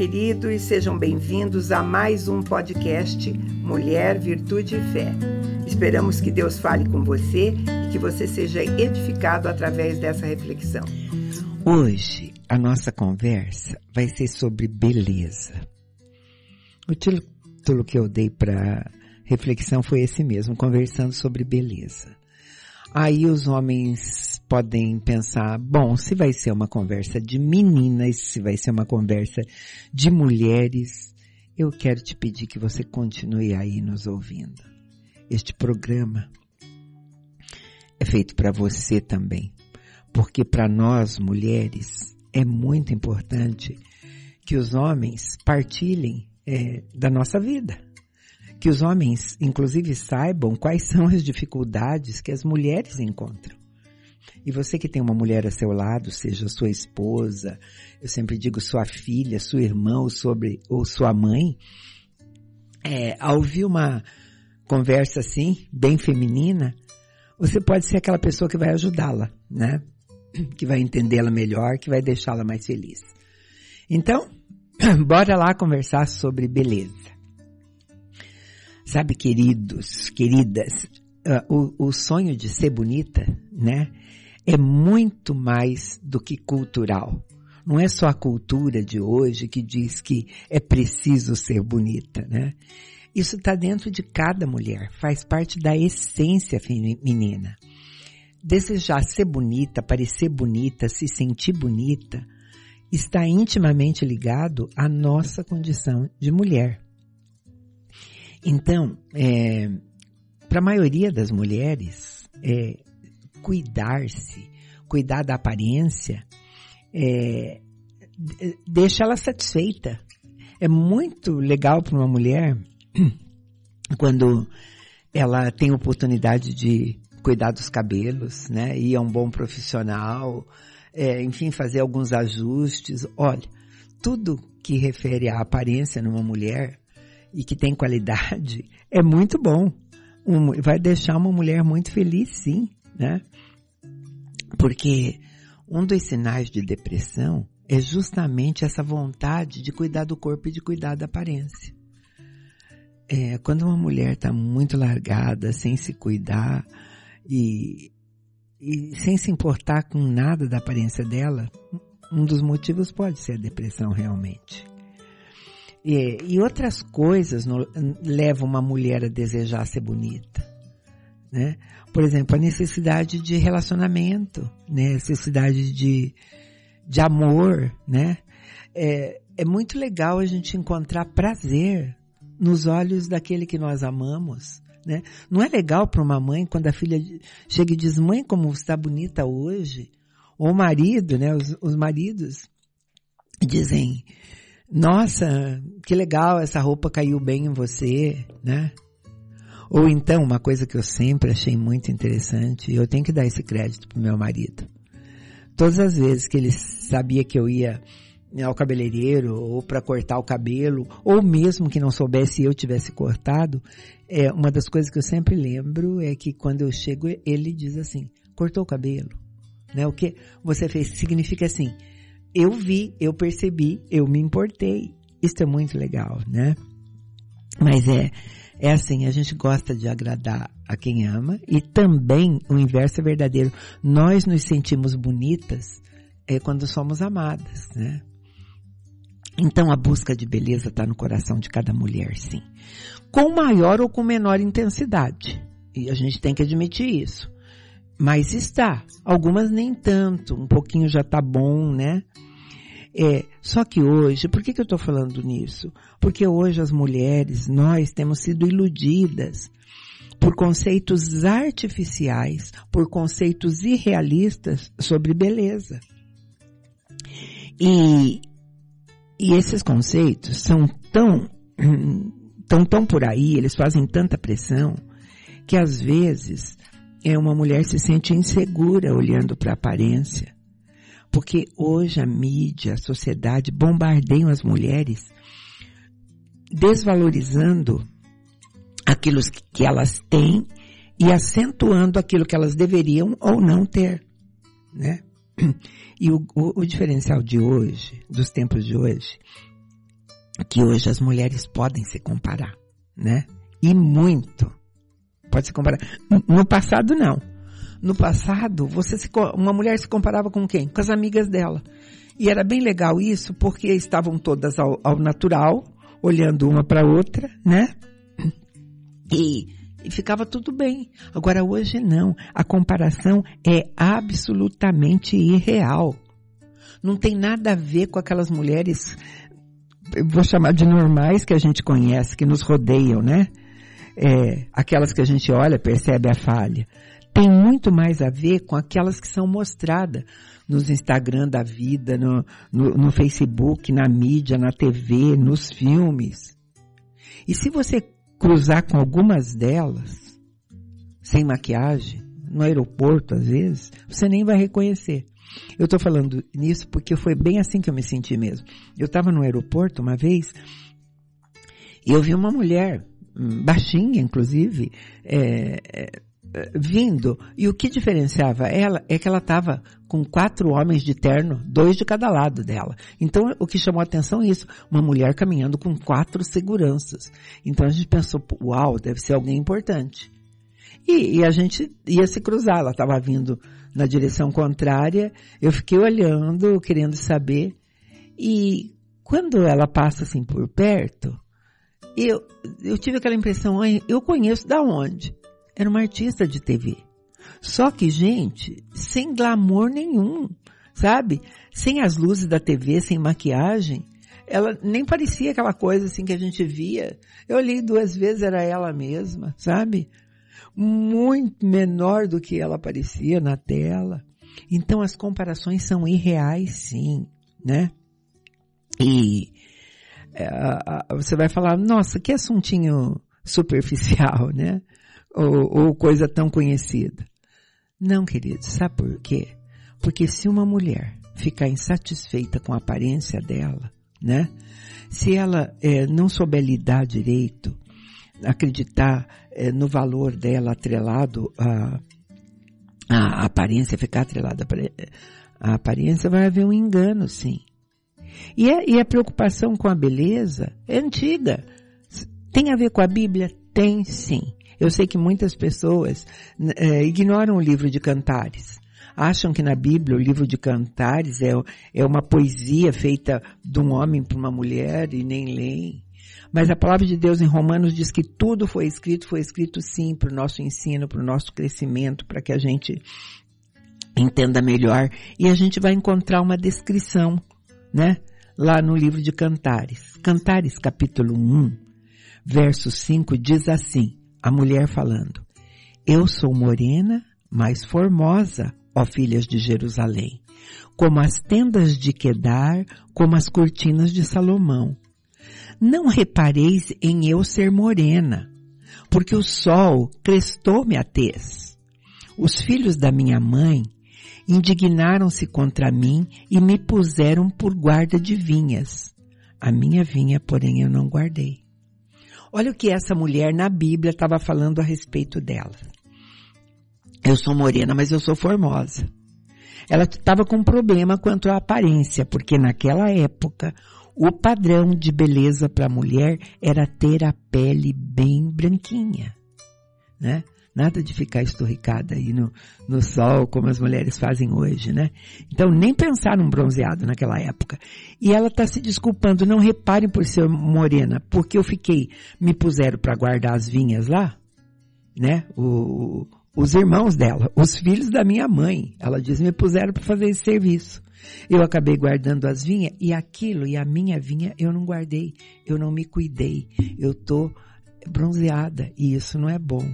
Queridos, sejam bem-vindos a mais um podcast Mulher, Virtude e Fé. Esperamos que Deus fale com você e que você seja edificado através dessa reflexão. Hoje a nossa conversa vai ser sobre beleza. O título que eu dei para reflexão foi esse mesmo, conversando sobre beleza. Aí os homens podem pensar, bom, se vai ser uma conversa de meninas, se vai ser uma conversa de mulheres, eu quero te pedir que você continue aí nos ouvindo. Este programa é feito para você também, porque para nós mulheres é muito importante que os homens partilhem é, da nossa vida que os homens, inclusive, saibam quais são as dificuldades que as mulheres encontram. E você que tem uma mulher a seu lado, seja sua esposa, eu sempre digo sua filha, sua irmã ou, sobre, ou sua mãe, é, ao ouvir uma conversa assim, bem feminina, você pode ser aquela pessoa que vai ajudá-la, né? Que vai entendê-la melhor, que vai deixá-la mais feliz. Então, bora lá conversar sobre beleza. Sabe, queridos, queridas, uh, o, o sonho de ser bonita, né, é muito mais do que cultural. Não é só a cultura de hoje que diz que é preciso ser bonita, né? Isso está dentro de cada mulher, faz parte da essência feminina. Desejar ser bonita, parecer bonita, se sentir bonita, está intimamente ligado à nossa condição de mulher. Então, é, para a maioria das mulheres, é, cuidar-se, cuidar da aparência, é, deixa ela satisfeita. É muito legal para uma mulher quando ela tem oportunidade de cuidar dos cabelos, né? Ir a um bom profissional, é, enfim, fazer alguns ajustes. Olha, tudo que refere à aparência numa mulher e que tem qualidade, é muito bom. Um, vai deixar uma mulher muito feliz, sim, né? Porque um dos sinais de depressão é justamente essa vontade de cuidar do corpo e de cuidar da aparência. É, quando uma mulher está muito largada, sem se cuidar e, e sem se importar com nada da aparência dela, um dos motivos pode ser a depressão realmente. E, e outras coisas no, levam uma mulher a desejar ser bonita. Né? Por exemplo, a necessidade de relacionamento, né? necessidade de, de amor, né? É, é muito legal a gente encontrar prazer nos olhos daquele que nós amamos, né? Não é legal para uma mãe quando a filha chega e diz, mãe, como você está bonita hoje? Ou o marido, né? Os, os maridos dizem, nossa, que legal, essa roupa caiu bem em você, né? Ou então, uma coisa que eu sempre achei muito interessante, eu tenho que dar esse crédito pro meu marido. Todas as vezes que ele sabia que eu ia ao cabeleireiro ou para cortar o cabelo, ou mesmo que não soubesse eu tivesse cortado, é uma das coisas que eu sempre lembro é que quando eu chego ele diz assim: "Cortou o cabelo?" Né? O que você fez significa assim: eu vi, eu percebi, eu me importei. Isso é muito legal, né? Mas é, é assim, a gente gosta de agradar a quem ama e também o inverso é verdadeiro. Nós nos sentimos bonitas é, quando somos amadas, né? Então a busca de beleza está no coração de cada mulher, sim. Com maior ou com menor intensidade. E a gente tem que admitir isso. Mas está. Algumas nem tanto. Um pouquinho já tá bom, né? É, só que hoje, por que, que eu estou falando nisso? Porque hoje as mulheres, nós temos sido iludidas por conceitos artificiais, por conceitos irrealistas sobre beleza. E, e esses conceitos são tão, tão, tão por aí, eles fazem tanta pressão, que às vezes é uma mulher se sente insegura olhando para a aparência. Porque hoje a mídia, a sociedade bombardeiam as mulheres, desvalorizando aquilo que elas têm e acentuando aquilo que elas deveriam ou não ter, né? E o, o, o diferencial de hoje, dos tempos de hoje, é que hoje as mulheres podem se comparar, né? E muito. Pode se comparar. No passado, não. No passado, você se, uma mulher se comparava com quem? Com as amigas dela. E era bem legal isso, porque estavam todas ao, ao natural, olhando uma para outra, né? E, e ficava tudo bem. Agora hoje não. A comparação é absolutamente irreal. Não tem nada a ver com aquelas mulheres, vou chamar de normais que a gente conhece, que nos rodeiam, né? É, aquelas que a gente olha, percebe a falha. Tem muito mais a ver com aquelas que são mostradas nos Instagram da vida, no, no, no Facebook, na mídia, na TV, nos filmes. E se você cruzar com algumas delas, sem maquiagem, no aeroporto às vezes, você nem vai reconhecer. Eu estou falando nisso porque foi bem assim que eu me senti mesmo. Eu estava no aeroporto uma vez e eu vi uma mulher, hum, baixinha inclusive, é, é, vindo. E o que diferenciava ela é que ela estava com quatro homens de terno, dois de cada lado dela. Então, o que chamou a atenção é isso, uma mulher caminhando com quatro seguranças. Então a gente pensou, uau, deve ser alguém importante. E, e a gente ia se cruzar, ela estava vindo na direção contrária, eu fiquei olhando, querendo saber, e quando ela passa assim por perto, eu, eu tive aquela impressão, eu conheço da onde? Era uma artista de TV. Só que, gente, sem glamour nenhum, sabe? Sem as luzes da TV, sem maquiagem. Ela nem parecia aquela coisa assim que a gente via. Eu olhei duas vezes, era ela mesma, sabe? Muito menor do que ela parecia na tela. Então as comparações são irreais, sim, né? E é, você vai falar, nossa, que assuntinho superficial, né? Ou, ou coisa tão conhecida. Não, querido, sabe por quê? Porque se uma mulher ficar insatisfeita com a aparência dela, né? Se ela é, não souber lidar direito, acreditar é, no valor dela atrelado à, à aparência, ficar atrelada à aparência, vai haver um engano, sim. E a, e a preocupação com a beleza é antiga. Tem a ver com a Bíblia? Tem sim. Eu sei que muitas pessoas é, ignoram o livro de cantares. Acham que na Bíblia o livro de cantares é, é uma poesia feita de um homem para uma mulher e nem leem. Mas a palavra de Deus em Romanos diz que tudo foi escrito, foi escrito sim para o nosso ensino, para o nosso crescimento, para que a gente entenda melhor. E a gente vai encontrar uma descrição, né? Lá no livro de Cantares. Cantares capítulo 1, verso 5 diz assim, a mulher falando: Eu sou morena, mas formosa, ó filhas de Jerusalém, como as tendas de Quedar, como as cortinas de Salomão. Não repareis em eu ser morena, porque o sol crestou-me a tez. Os filhos da minha mãe indignaram-se contra mim e me puseram por guarda de vinhas. A minha vinha, porém, eu não guardei. Olha o que essa mulher na Bíblia estava falando a respeito dela. Eu sou morena, mas eu sou formosa. Ela estava com um problema quanto à aparência, porque naquela época o padrão de beleza para a mulher era ter a pele bem branquinha, né? Nada de ficar esturricada aí no, no sol, como as mulheres fazem hoje, né? Então, nem pensar num bronzeado naquela época. E ela está se desculpando, não reparem por ser morena, porque eu fiquei, me puseram para guardar as vinhas lá, né? O, os irmãos dela, os filhos da minha mãe, ela diz, me puseram para fazer esse serviço. Eu acabei guardando as vinhas e aquilo e a minha vinha eu não guardei, eu não me cuidei, eu tô bronzeada e isso não é bom.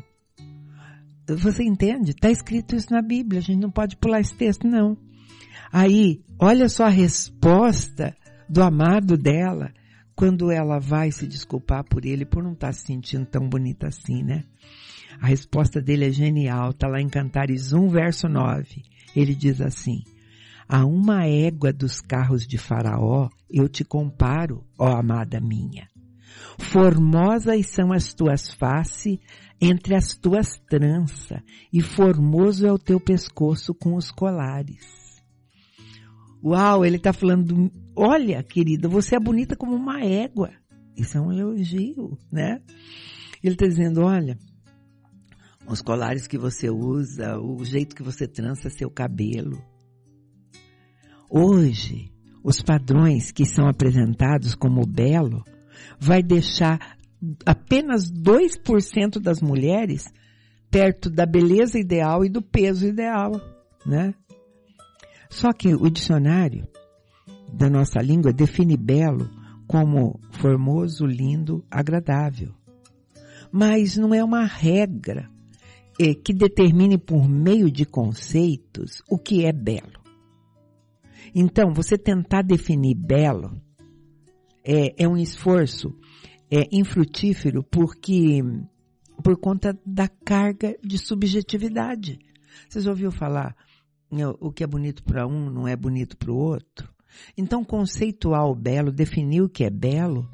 Você entende? Está escrito isso na Bíblia. A gente não pode pular esse texto, não. Aí, olha só a resposta do amado dela quando ela vai se desculpar por ele por não estar tá se sentindo tão bonita assim, né? A resposta dele é genial. Está lá em Cantares 1, verso 9. Ele diz assim: A uma égua dos carros de Faraó eu te comparo, ó amada minha. Formosas são as tuas faces entre as tuas tranças, e formoso é o teu pescoço com os colares. Uau, ele está falando, olha, querida, você é bonita como uma égua. Isso é um elogio, né? Ele está dizendo, olha, os colares que você usa, o jeito que você trança seu cabelo. Hoje, os padrões que são apresentados como belo vai deixar apenas 2% das mulheres perto da beleza ideal e do peso ideal, né? Só que o dicionário da nossa língua define belo como formoso, lindo, agradável. Mas não é uma regra é, que determine por meio de conceitos o que é belo. Então, você tentar definir belo é, é um esforço é, infrutífero porque por conta da carga de subjetividade. Vocês ouviram falar o que é bonito para um não é bonito para o outro? Então, conceituar o belo, definir o que é belo,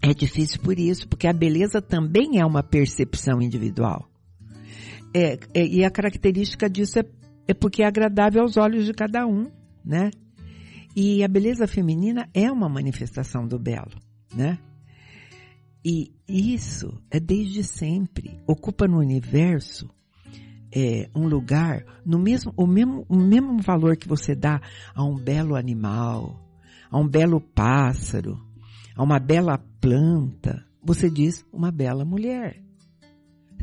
é difícil por isso, porque a beleza também é uma percepção individual. É, é, e a característica disso é, é porque é agradável aos olhos de cada um, né? E a beleza feminina é uma manifestação do belo, né? E isso é desde sempre, ocupa no universo é, um lugar, no mesmo, o, mesmo, o mesmo valor que você dá a um belo animal, a um belo pássaro, a uma bela planta, você diz uma bela mulher.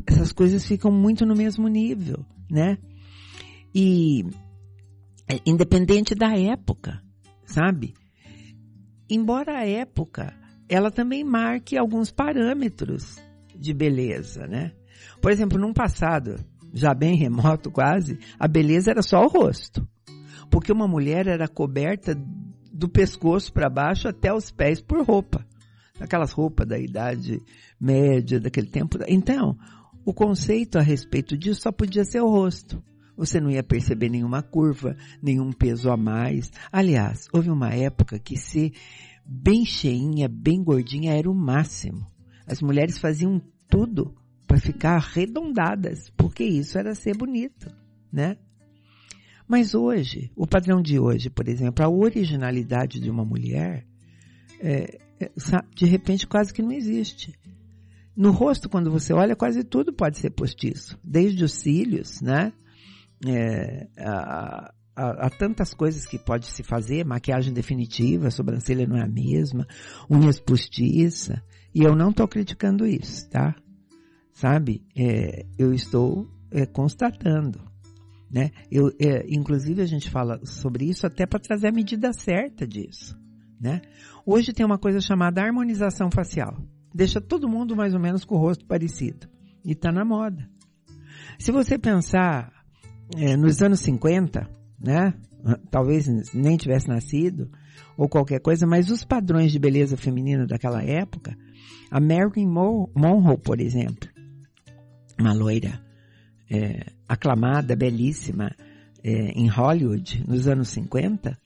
Essas coisas ficam muito no mesmo nível, né? E é, independente da época, sabe? Embora a época ela também marque alguns parâmetros de beleza, né? Por exemplo, num passado já bem remoto quase, a beleza era só o rosto. Porque uma mulher era coberta do pescoço para baixo até os pés por roupa. Aquelas roupas da idade média, daquele tempo. Então, o conceito a respeito disso só podia ser o rosto. Você não ia perceber nenhuma curva, nenhum peso a mais. Aliás, houve uma época que ser bem cheinha, bem gordinha era o máximo. As mulheres faziam tudo para ficar arredondadas, porque isso era ser bonito, né? Mas hoje, o padrão de hoje, por exemplo, a originalidade de uma mulher, é, é, de repente quase que não existe. No rosto, quando você olha, quase tudo pode ser postiço, desde os cílios, né? É, tantas coisas que pode se fazer, maquiagem definitiva, sobrancelha não é a mesma, unhas postiça, e eu não estou criticando isso, tá? Sabe? É, eu estou é, constatando, né? Eu, é, inclusive a gente fala sobre isso até para trazer a medida certa disso, né? Hoje tem uma coisa chamada harmonização facial. Deixa todo mundo mais ou menos com o rosto parecido. E está na moda. Se você pensar é, nos anos 50, né? Talvez nem tivesse nascido, ou qualquer coisa, mas os padrões de beleza feminina daquela época, a Marilyn Monroe, por exemplo, uma loira é, aclamada, belíssima, é, em Hollywood, nos anos 50,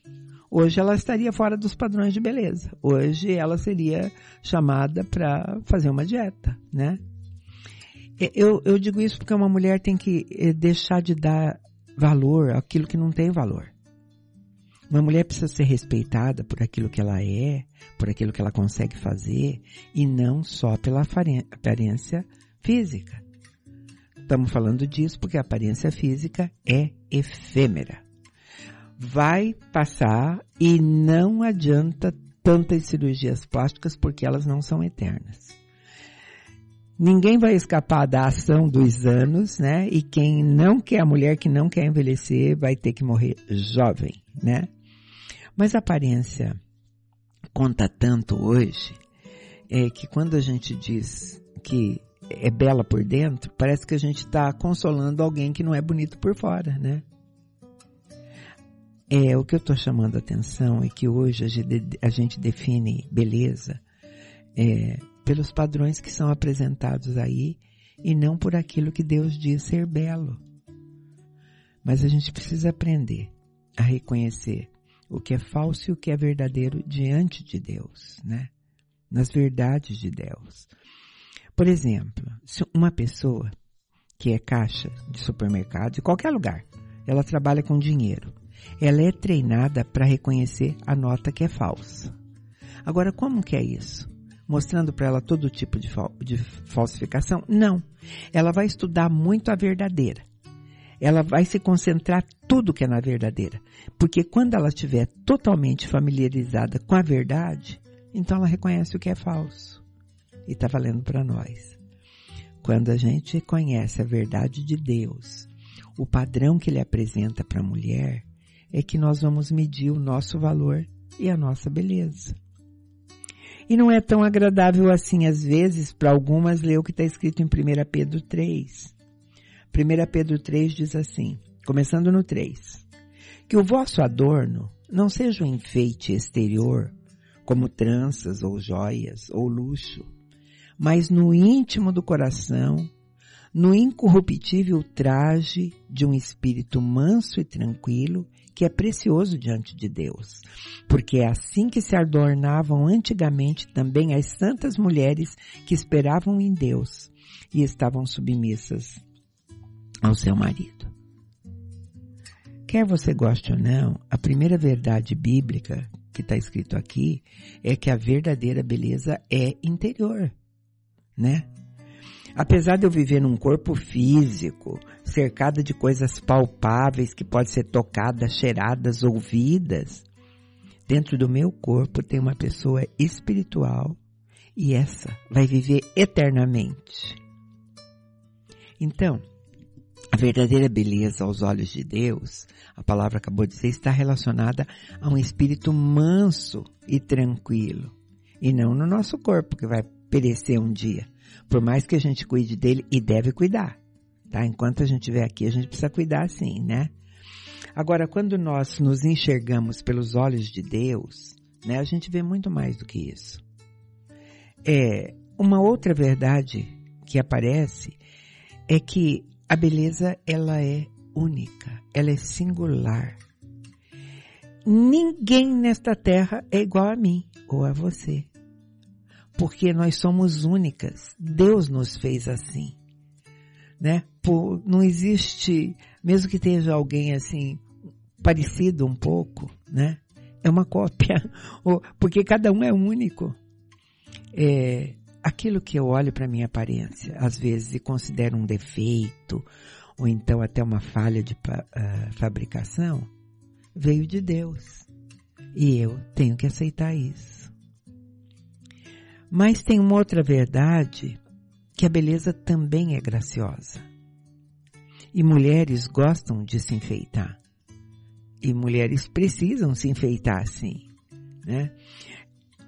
hoje ela estaria fora dos padrões de beleza. Hoje ela seria chamada para fazer uma dieta, né? Eu, eu digo isso porque uma mulher tem que é, deixar de dar valor àquilo que não tem valor. Uma mulher precisa ser respeitada por aquilo que ela é, por aquilo que ela consegue fazer, e não só pela aparência física. Estamos falando disso porque a aparência física é efêmera. Vai passar e não adianta tantas cirurgias plásticas porque elas não são eternas. Ninguém vai escapar da ação dos anos, né? E quem não quer, a mulher que não quer envelhecer, vai ter que morrer jovem, né? Mas a aparência conta tanto hoje, é que quando a gente diz que é bela por dentro, parece que a gente está consolando alguém que não é bonito por fora, né? É, o que eu estou chamando a atenção é que hoje a gente, a gente define beleza é, pelos padrões que são apresentados aí e não por aquilo que Deus diz ser belo. Mas a gente precisa aprender a reconhecer o que é falso e o que é verdadeiro diante de Deus, né? nas verdades de Deus. Por exemplo, se uma pessoa que é caixa de supermercado, de qualquer lugar, ela trabalha com dinheiro. Ela é treinada para reconhecer a nota que é falsa. Agora, como que é isso? Mostrando para ela todo tipo de, fal de falsificação? Não. Ela vai estudar muito a verdadeira. Ela vai se concentrar tudo que é na verdadeira. Porque quando ela estiver totalmente familiarizada com a verdade, então ela reconhece o que é falso. E está valendo para nós. Quando a gente conhece a verdade de Deus, o padrão que ele apresenta para a mulher, é que nós vamos medir o nosso valor e a nossa beleza. E não é tão agradável assim, às vezes, para algumas ler o que está escrito em 1 Pedro 3. 1 Pedro 3 diz assim, começando no 3, que o vosso adorno não seja um enfeite exterior, como tranças ou joias ou luxo, mas no íntimo do coração, no incorruptível traje de um espírito manso e tranquilo, que é precioso diante de Deus. Porque é assim que se adornavam antigamente também as santas mulheres que esperavam em Deus e estavam submissas ao seu marido. Quer você goste ou não, a primeira verdade bíblica que está escrito aqui é que a verdadeira beleza é interior né? Apesar de eu viver num corpo físico, cercada de coisas palpáveis que podem ser tocadas, cheiradas, ouvidas, dentro do meu corpo tem uma pessoa espiritual e essa vai viver eternamente. Então, a verdadeira beleza aos olhos de Deus, a palavra acabou de dizer, está relacionada a um espírito manso e tranquilo. E não no nosso corpo, que vai perecer um dia. Por mais que a gente cuide dele e deve cuidar, tá? Enquanto a gente estiver aqui, a gente precisa cuidar sim, né? Agora, quando nós nos enxergamos pelos olhos de Deus, né, a gente vê muito mais do que isso. É, uma outra verdade que aparece é que a beleza ela é única, ela é singular. Ninguém nesta terra é igual a mim ou a você porque nós somos únicas. Deus nos fez assim, né? Por, não existe, mesmo que esteja alguém assim parecido um pouco, né? É uma cópia, porque cada um é único. É, aquilo que eu olho para minha aparência, às vezes e considero um defeito ou então até uma falha de uh, fabricação, veio de Deus. E eu tenho que aceitar isso. Mas tem uma outra verdade que a beleza também é graciosa. E mulheres gostam de se enfeitar. E mulheres precisam se enfeitar sim, né?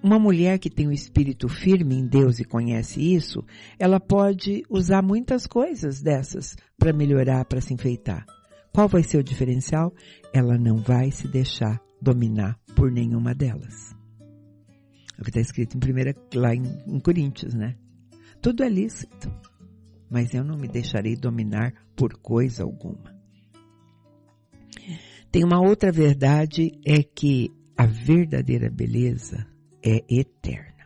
Uma mulher que tem o um espírito firme em Deus e conhece isso, ela pode usar muitas coisas dessas para melhorar, para se enfeitar. Qual vai ser o diferencial? Ela não vai se deixar dominar por nenhuma delas. É o que está escrito em primeira, lá em, em Coríntios, né? Tudo é lícito, mas eu não me deixarei dominar por coisa alguma. Tem uma outra verdade, é que a verdadeira beleza é eterna.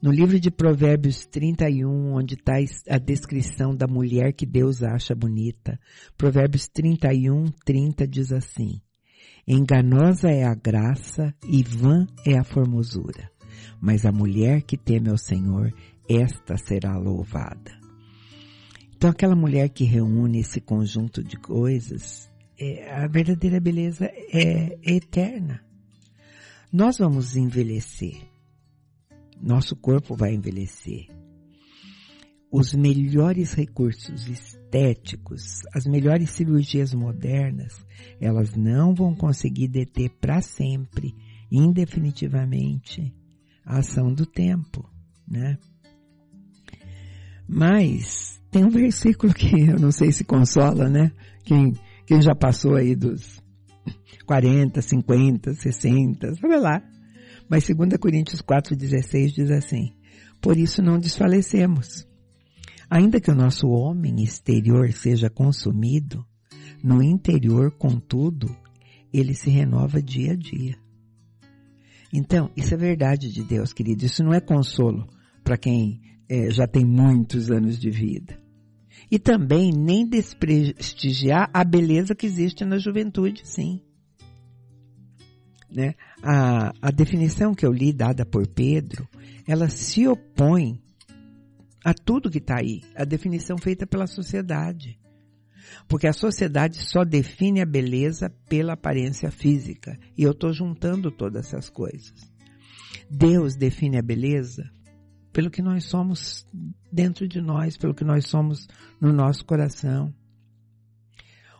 No livro de Provérbios 31, onde está a descrição da mulher que Deus acha bonita, Provérbios 31, 30 diz assim: Enganosa é a graça e vã é a formosura. Mas a mulher que teme ao Senhor, esta será louvada. Então aquela mulher que reúne esse conjunto de coisas, é, a verdadeira beleza é, é eterna. Nós vamos envelhecer. Nosso corpo vai envelhecer os melhores recursos estéticos, as melhores cirurgias modernas, elas não vão conseguir deter para sempre, indefinitivamente, a ação do tempo, né? Mas tem um versículo que eu não sei se consola, né? Quem, quem já passou aí dos 40, 50, 60, sabe lá. Mas 2 Coríntios 4,16 diz assim, por isso não desfalecemos Ainda que o nosso homem exterior seja consumido, no interior, contudo, ele se renova dia a dia. Então, isso é verdade de Deus, querido. Isso não é consolo para quem é, já tem muitos anos de vida. E também nem desprestigiar a beleza que existe na juventude, sim. Né? A, a definição que eu li dada por Pedro, ela se opõe a tudo que está aí, a definição feita pela sociedade. Porque a sociedade só define a beleza pela aparência física. E eu estou juntando todas essas coisas. Deus define a beleza pelo que nós somos dentro de nós, pelo que nós somos no nosso coração.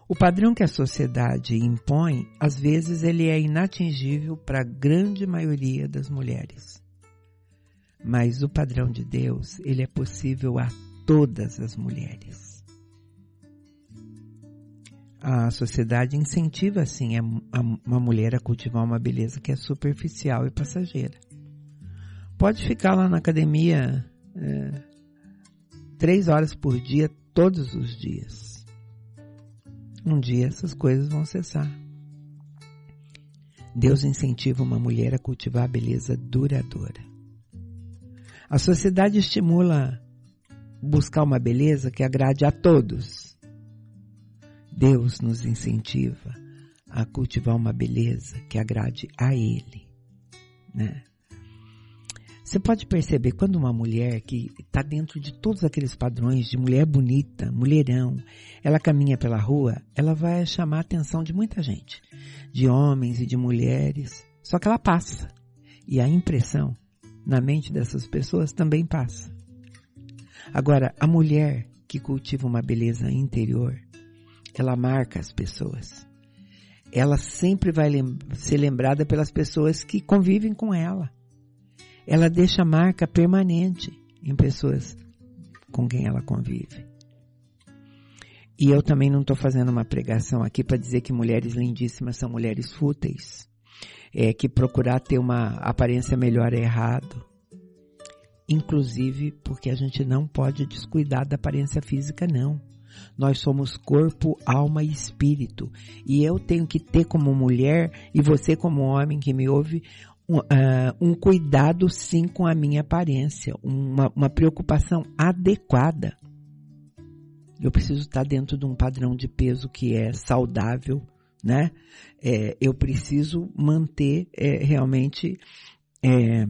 O padrão que a sociedade impõe, às vezes, ele é inatingível para a grande maioria das mulheres. Mas o padrão de Deus, ele é possível a todas as mulheres. A sociedade incentiva, assim, uma mulher a cultivar uma beleza que é superficial e passageira. Pode ficar lá na academia é, três horas por dia, todos os dias. Um dia essas coisas vão cessar. Deus incentiva uma mulher a cultivar a beleza duradoura. A sociedade estimula buscar uma beleza que agrade a todos. Deus nos incentiva a cultivar uma beleza que agrade a Ele, né? Você pode perceber quando uma mulher que está dentro de todos aqueles padrões de mulher bonita, mulherão, ela caminha pela rua, ela vai chamar a atenção de muita gente, de homens e de mulheres. Só que ela passa. E a impressão na mente dessas pessoas também passa. Agora, a mulher que cultiva uma beleza interior, ela marca as pessoas. Ela sempre vai lem ser lembrada pelas pessoas que convivem com ela ela deixa marca permanente em pessoas com quem ela convive. E eu também não estou fazendo uma pregação aqui para dizer que mulheres lindíssimas são mulheres fúteis. É que procurar ter uma aparência melhor é errado. Inclusive porque a gente não pode descuidar da aparência física, não. Nós somos corpo, alma e espírito. E eu tenho que ter como mulher, e você como homem que me ouve, um, uh, um cuidado sim com a minha aparência, uma, uma preocupação adequada. Eu preciso estar dentro de um padrão de peso que é saudável, né? É, eu preciso manter é, realmente é,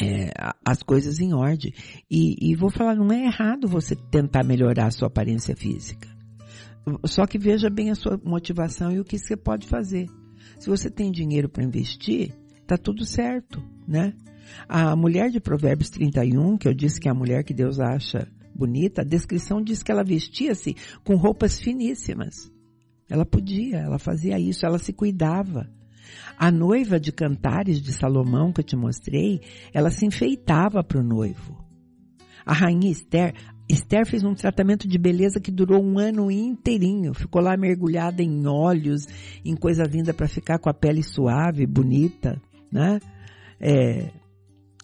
é, as coisas em ordem. E, e, vou falar, não é errado você tentar melhorar a sua aparência física. Só que veja bem a sua motivação e o que você pode fazer. Se você tem dinheiro para investir, tá tudo certo, né? A mulher de Provérbios 31, que eu disse que é a mulher que Deus acha bonita, a descrição diz que ela vestia-se com roupas finíssimas. Ela podia, ela fazia isso, ela se cuidava. A noiva de Cantares de Salomão que eu te mostrei, ela se enfeitava para o noivo. A rainha Esther, Esther fez um tratamento de beleza que durou um ano inteirinho. Ficou lá mergulhada em óleos, em coisa vinda para ficar com a pele suave, bonita né? É,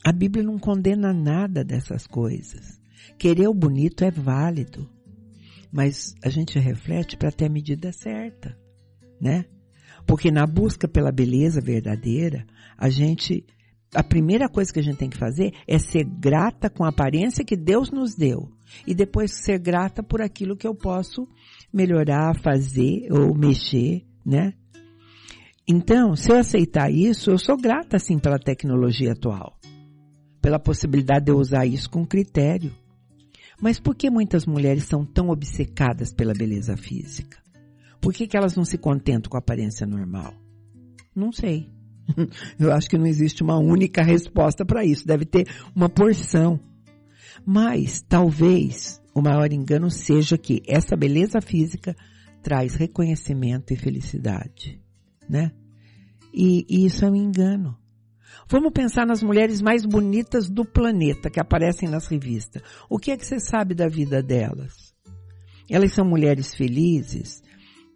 a Bíblia não condena nada dessas coisas. Querer o bonito é válido, mas a gente reflete para ter a medida certa, né? Porque na busca pela beleza verdadeira, a gente, a primeira coisa que a gente tem que fazer é ser grata com a aparência que Deus nos deu e depois ser grata por aquilo que eu posso melhorar, fazer ou mexer, né? Então, se eu aceitar isso, eu sou grata sim pela tecnologia atual, pela possibilidade de eu usar isso com critério. Mas por que muitas mulheres são tão obcecadas pela beleza física? Por que, que elas não se contentam com a aparência normal? Não sei. Eu acho que não existe uma única resposta para isso. Deve ter uma porção. Mas talvez o maior engano seja que essa beleza física traz reconhecimento e felicidade né? E, e isso é um engano. Vamos pensar nas mulheres mais bonitas do planeta que aparecem nas revistas. O que é que você sabe da vida delas? Elas são mulheres felizes,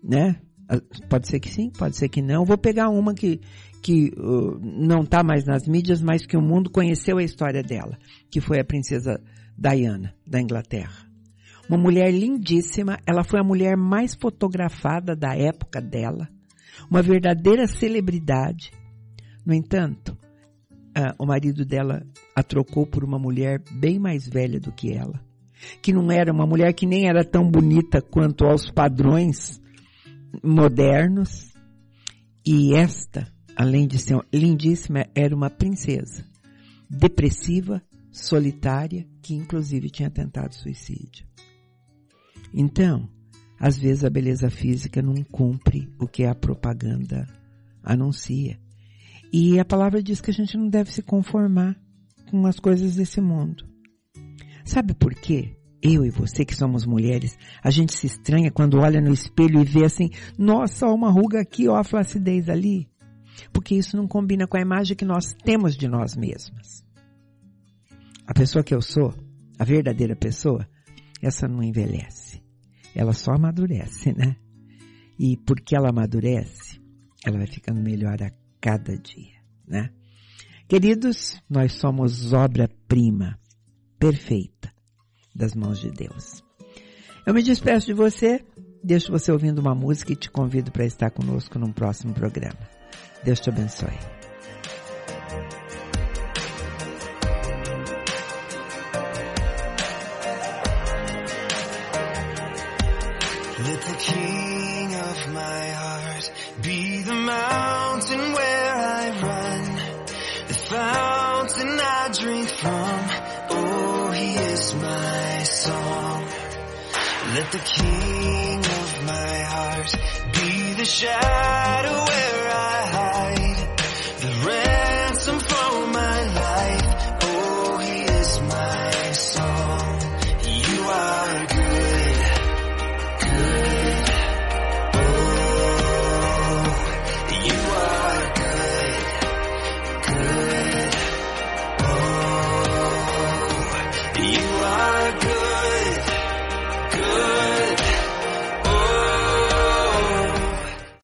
né? Ah, pode ser que sim, pode ser que não. Vou pegar uma que, que uh, não está mais nas mídias, mas que o mundo conheceu a história dela, que foi a princesa Diana, da Inglaterra. Uma mulher lindíssima, ela foi a mulher mais fotografada da época dela uma verdadeira celebridade. No entanto, uh, o marido dela a trocou por uma mulher bem mais velha do que ela, que não era uma mulher que nem era tão bonita quanto aos padrões modernos, e esta, além de ser lindíssima, era uma princesa, depressiva, solitária, que inclusive tinha tentado suicídio. Então, às vezes a beleza física não cumpre o que a propaganda anuncia. E a palavra diz que a gente não deve se conformar com as coisas desse mundo. Sabe por quê? Eu e você que somos mulheres, a gente se estranha quando olha no espelho e vê assim, nossa, uma ruga aqui, ó a flacidez ali. Porque isso não combina com a imagem que nós temos de nós mesmas. A pessoa que eu sou, a verdadeira pessoa, essa não envelhece. Ela só amadurece, né? E porque ela amadurece, ela vai ficando melhor a cada dia, né? Queridos, nós somos obra-prima perfeita das mãos de Deus. Eu me despeço de você, deixo você ouvindo uma música e te convido para estar conosco num próximo programa. Deus te abençoe. Let the king of my heart be the mountain where fountain I drink from. Oh, he is my song. Let the king of my heart be the shadow